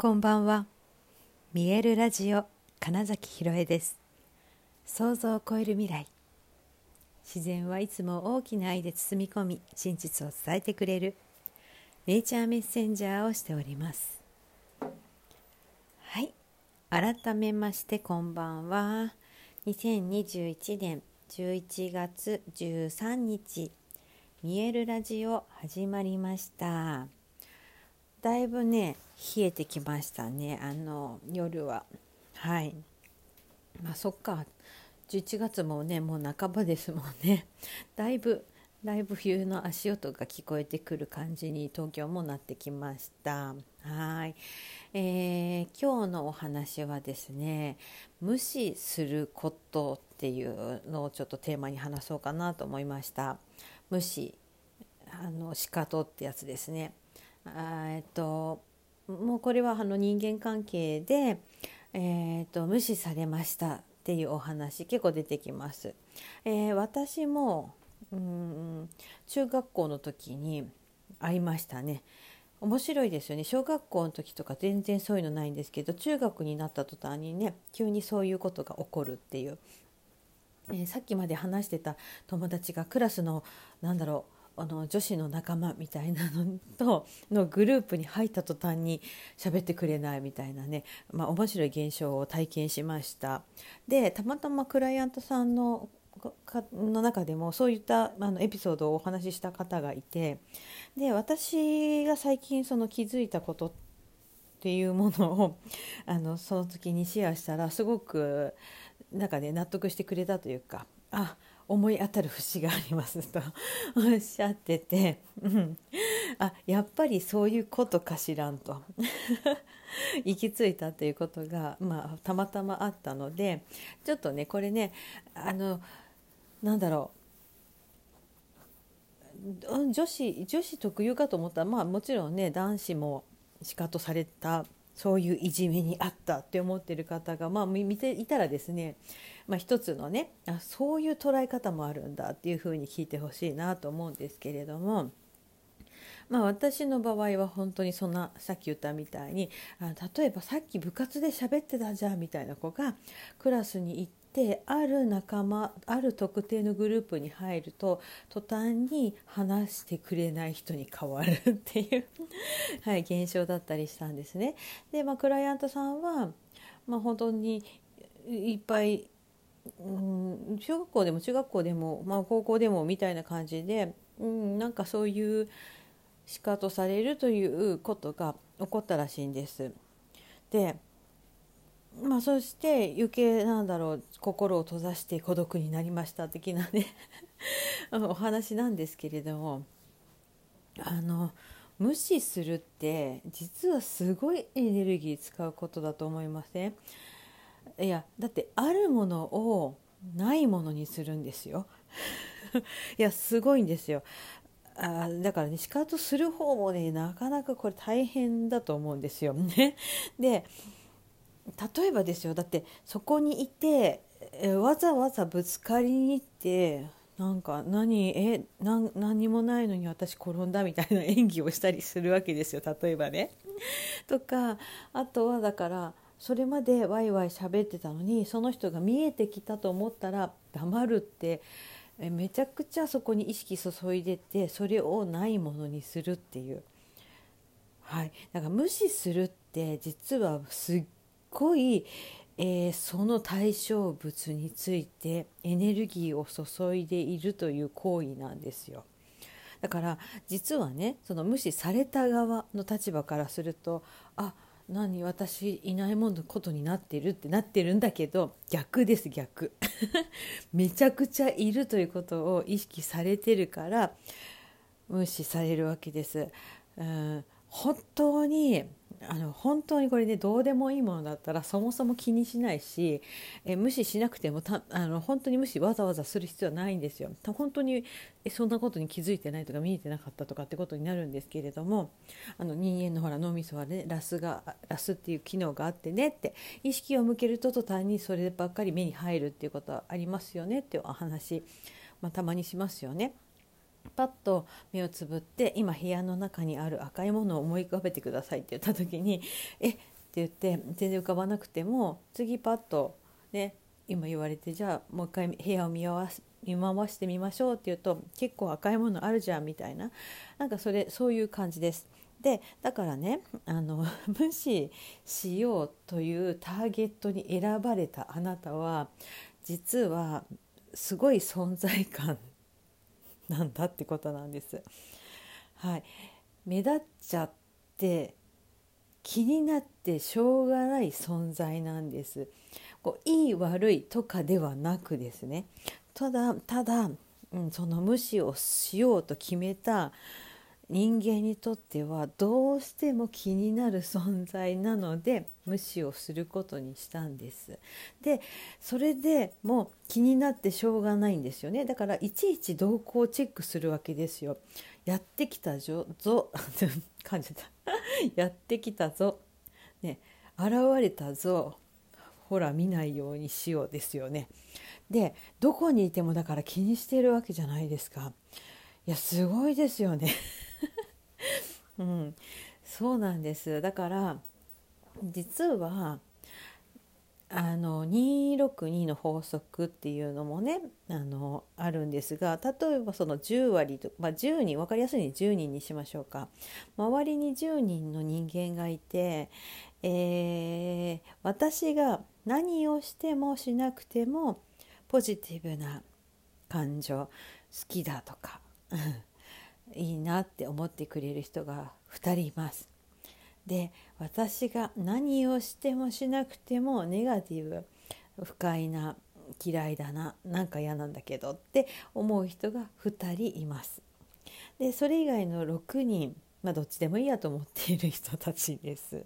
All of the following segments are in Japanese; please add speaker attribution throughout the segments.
Speaker 1: こんばんは。見えるラジオ金崎ひろえです。想像を超える未来。自然はいつも大きな愛で包み込み真実を伝えてくれるネイチャーメッセンジャーをしております。はい。改めましてこんばんは。2021年11月13日見えるラジオ始まりました。だいぶね冷えてきましたね。あの夜は。はい。まあそっか。11月もねもう半ばですもんね。だいぶだいぶ冬の足音が聞こえてくる感じに東京もなってきました。はい、えー、今日のお話はですね無視することっていうのをちょっとテーマに話そうかなと思いました。無視あの仕方ってやつですね。えっともうこれはあの人間関係で、えーと、無視されましたっていうお話結構出てきます。えー、私もうん中学校の時に会いましたね。面白いですよね小学校の時とか全然そういうのないんですけど中学になった途端にね急にそういうことが起こるっていう、えー、さっきまで話してた友達がクラスのなんだろうあの女子の仲間みたいなのとのグループに入った途端に喋ってくれないみたいなね、まあ、面白い現象を体験しました。でたまたまクライアントさんのの中でもそういったあのエピソードをお話しした方がいてで私が最近その気づいたことっていうものをあのその時にシェアしたらすごくなんかね納得してくれたというかあ思い当たる節がありますと おっしゃってて、うん、あやっぱりそういうことかしらんと。行き着いたということが、まあ、たまたまあったのでちょっとねこれねあのなんだろう。女子女子特有かと思ったらまあもちろんね男子もしかとされたそういういじめにあったって思ってる方がまあ見ていたらですねまあ、一つのねあそういう捉え方もあるんだっていうふうに聞いてほしいなと思うんですけれども。まあ、私の場合は本当にそんなさっき言ったみたいにあ例えばさっき部活で喋ってたじゃんみたいな子がクラスに行ってある仲間ある特定のグループに入ると途端に話してくれない人に変わるっていう はい、現象だったりしたんですね。で、まあ、クライアントさんは、まあ、本当にいっぱいうん小学校でも中学校でも、まあ、高校でもみたいな感じで、うん、なんかそういうしかとされるということが起こったらしいんです。でまあ、そして余計なんだろう心を閉ざして孤独になりました的なね お話なんですけれどもあの無視するって実はすごいエネルギー使うことだと思いません、いやだってあるものをないものにするんですよ。いやすごいんですよ。あだからね仕方する方もねなかなかこれ大変だと思うんですよ。ね。で例えばですよだってそこにいてえわざわざぶつかりに行ってなんか何え何何もないのに私転んだみたいな演技をしたりするわけですよ例えばね。とかあとはだからそれまでワイワイ喋ってたのにその人が見えてきたと思ったら黙るってえめちゃくちゃそこに意識注いでてそれをないものにするっていう。はい、だから無視するって実はすっごい、えー、その対象物についてエネルギーを注いでいるという行為なんですよ。だから実はねその無視された側の立場からするとあ何私いないものことになってるってなってるんだけど逆です逆 めちゃくちゃいるということを意識されてるから無視されるわけです。うん本当にあの本当にこれねどうでもいいものだったらそもそも気にしないしえ無視しなくてもたあの本当に無視わざわざする必要はないんですよ。本当にえそんなことに気づいてないとか見えてなかったとかってことになるんですけれどもあの人間のほら脳みそはねラスがラスっていう機能があってねって意識を向けると途端にそればっかり目に入るっていうことはありますよねっていうお話、まあ、たまにしますよね。パッと目をつぶって今部屋の中にある赤いものを思い浮かべてくださいって言った時に「え？っ?」て言って全然浮かばなくても次パッとね今言われてじゃあもう一回部屋を見回見回してみましょうって言うと結構赤いものあるじゃんみたいななんかそれそういう感じです。でだからねあの 無視しようというターゲットに選ばれたあなたは実はすごい存在感なんだってことなんです。はい、目立っちゃって気になってしょうがない存在なんです。こういい悪いとかではなくですねただただ、うん、その無視をしようと決めた人間にとってはどうしても気になる存在なので無視をすることにしたんです。でそれでもう気になってしょうがないんですよねだからいちいち動向をチェックするわけですよ。やってきたぞ 感じたやってきたぞ、ね、現れたぞほら見ないようにしようですよね。でどこにいてもだから気にしているわけじゃないですか。いやすごいですよねうん、そうなんです。だから実はあの262の法則っていうのもねあのあるんですが例えばその10割と、まあ、10人分かりやすいに10人にしましょうか。周りに10人の人間がいて、えー、私が何をしてもしなくてもポジティブな感情好きだとか。いいなって思ってくれる人が2人います。で私が何をしてもしなくてもネガティブ不快な嫌いだななんか嫌なんだけどって思う人が2人います。でそれ以外の6人まあどっちでもいいやと思っている人たちです。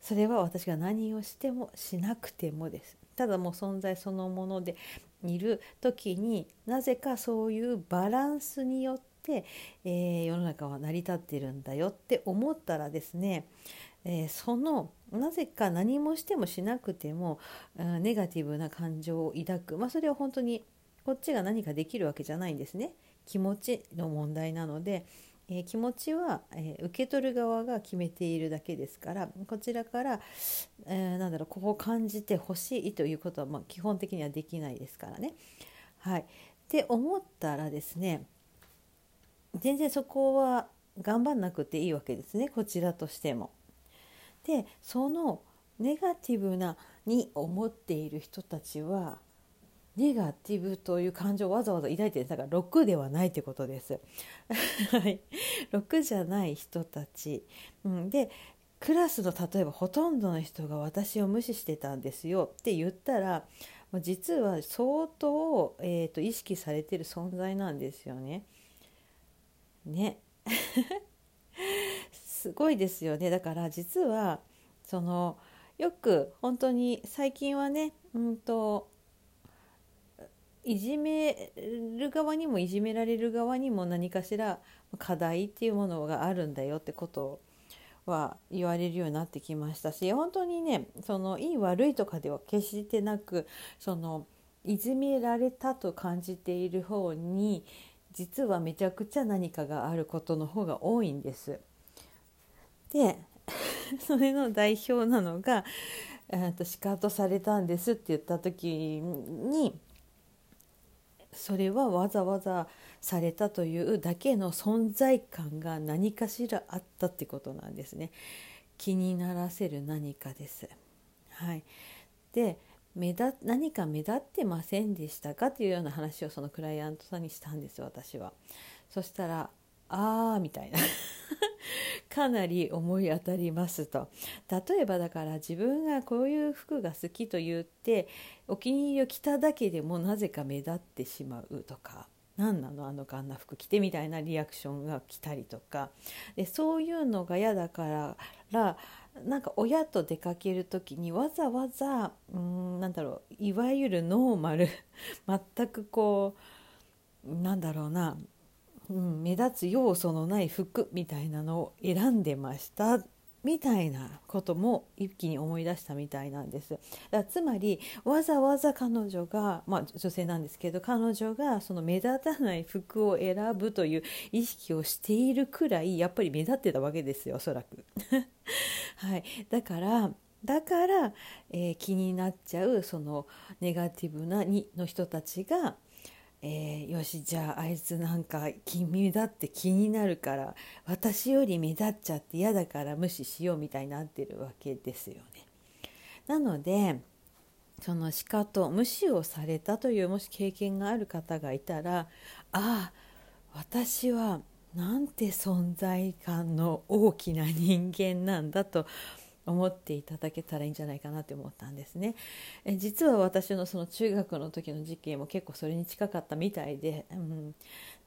Speaker 1: それは私が何をしてもしなくてもです。ただもう存在そのものでいる時になぜかそういうバランスによって、えー、世の中は成り立ってるんだよって思ったらですね、えー、そのなぜか何もしてもしなくてもネガティブな感情を抱く、まあ、それは本当にこっちが何かできるわけじゃないんですね。気持ちの問題なので、えー、気持ちは、えー、受け取る側が決めているだけですからこちらから、えー、なんだろうここを感じてほしいということは、まあ、基本的にはできないですからね。はい、って思ったらですね全然そこは頑張んなくていいわけですねこちらとしても。でそのネガティブなに思っている人たちはネガティブという感情をわざわざ抱いてるだから6ではないってことです。はい、6じゃない人たち、うん、でクラスの例えばほとんどの人が私を無視してたんですよって言ったら実は相当、えーと、意識されてる存在なんですよね。ね。すごいですよね。だから実はそのよく本当に最近はねうんといじめる側にもいじめられる側にも何かしら課題っていうものがあるんだよってことは言われるようになってきましたし本当にねそのいい悪いとかでは決してなくそのいじめられたと感じている方に実はめちゃくちゃ何かがあることの方が多いんです。で それの代表なのが「とシカトされたんです」って言った時にそれはわざわざされたというだけの存在感が何かしらあったってことなんですね。気にならせる何かです。はい、で目立何か目立ってませんでしたかというような話をそのクライアントさんにしたんです私は。そしたら「ああ」みたいな。かなり思い当たりますと。例えばだから自分がこういう服が好きと言ってお気に入りを着ただけでもなぜか目立ってしまうとか。何なの？あのあんな服着てみたいなリアクションが来たりとか。でそういうのが嫌だからなんか親と出かける時にわざわざうんなんだろういわゆるノーマル 全くこうなんだろうなうん、目立つ要素のない服みたいなのを選んでました。みたいなことも一気に思い出したみたいなんですだつまりわざわざ彼女が、まあ、女性なんですけど彼女がその目立たない服を選ぶという意識をしているくらいやっぱり目立ってたわけですよおそらく。はい、だからだから、えー、気になっちゃうそのネガティブなにの人たちがえー、よしじゃああいつなんか君だって気になるから私より目立っちゃって嫌だから無視しようみたいになってるわけですよね。なのでそのしかと無視をされたというもし経験がある方がいたらああ私はなんて存在感の大きな人間なんだと思っていただけたらいいんじゃないかなって思ったんですね。え実は私のその中学の時の事件も結構それに近かったみたいで、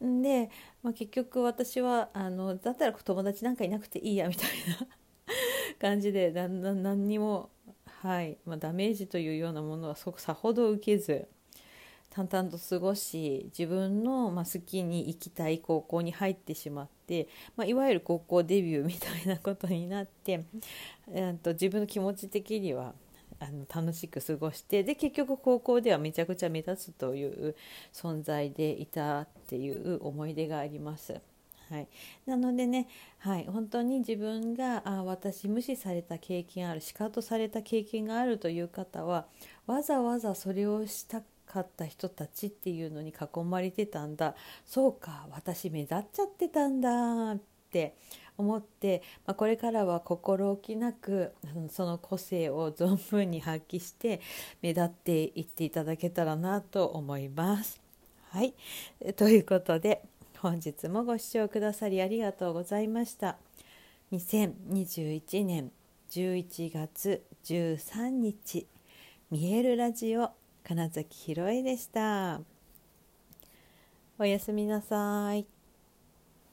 Speaker 1: うん、で、まあ、結局私はあのだったら友達なんかいなくていいやみたいな感じでだんだん何にも、はいまあ、ダメージというようなものはそさほど受けず。淡々と過ごし自分の、まあ、好きに行きたい高校に入ってしまって、まあ、いわゆる高校デビューみたいなことになって、えー、と自分の気持ち的にはあの楽しく過ごしてで結局高校ではめちゃくちゃ目立つという存在でいたっていう思い出があります。はい、なのでね、はい、本当に自分があ私無視された経験あるシカトされた経験があるという方はわざわざそれをしたかった人たちっていうのに囲まれてたんだそうか私目立っちゃってたんだって思って、まあ、これからは心置きなくその個性を存分に発揮して目立っていっていただけたらなと思います。はい、ということで本日もご視聴くださりありがとうございました。2021年11月13日見えるラジオ金崎ひろえでした。おやすみなさい。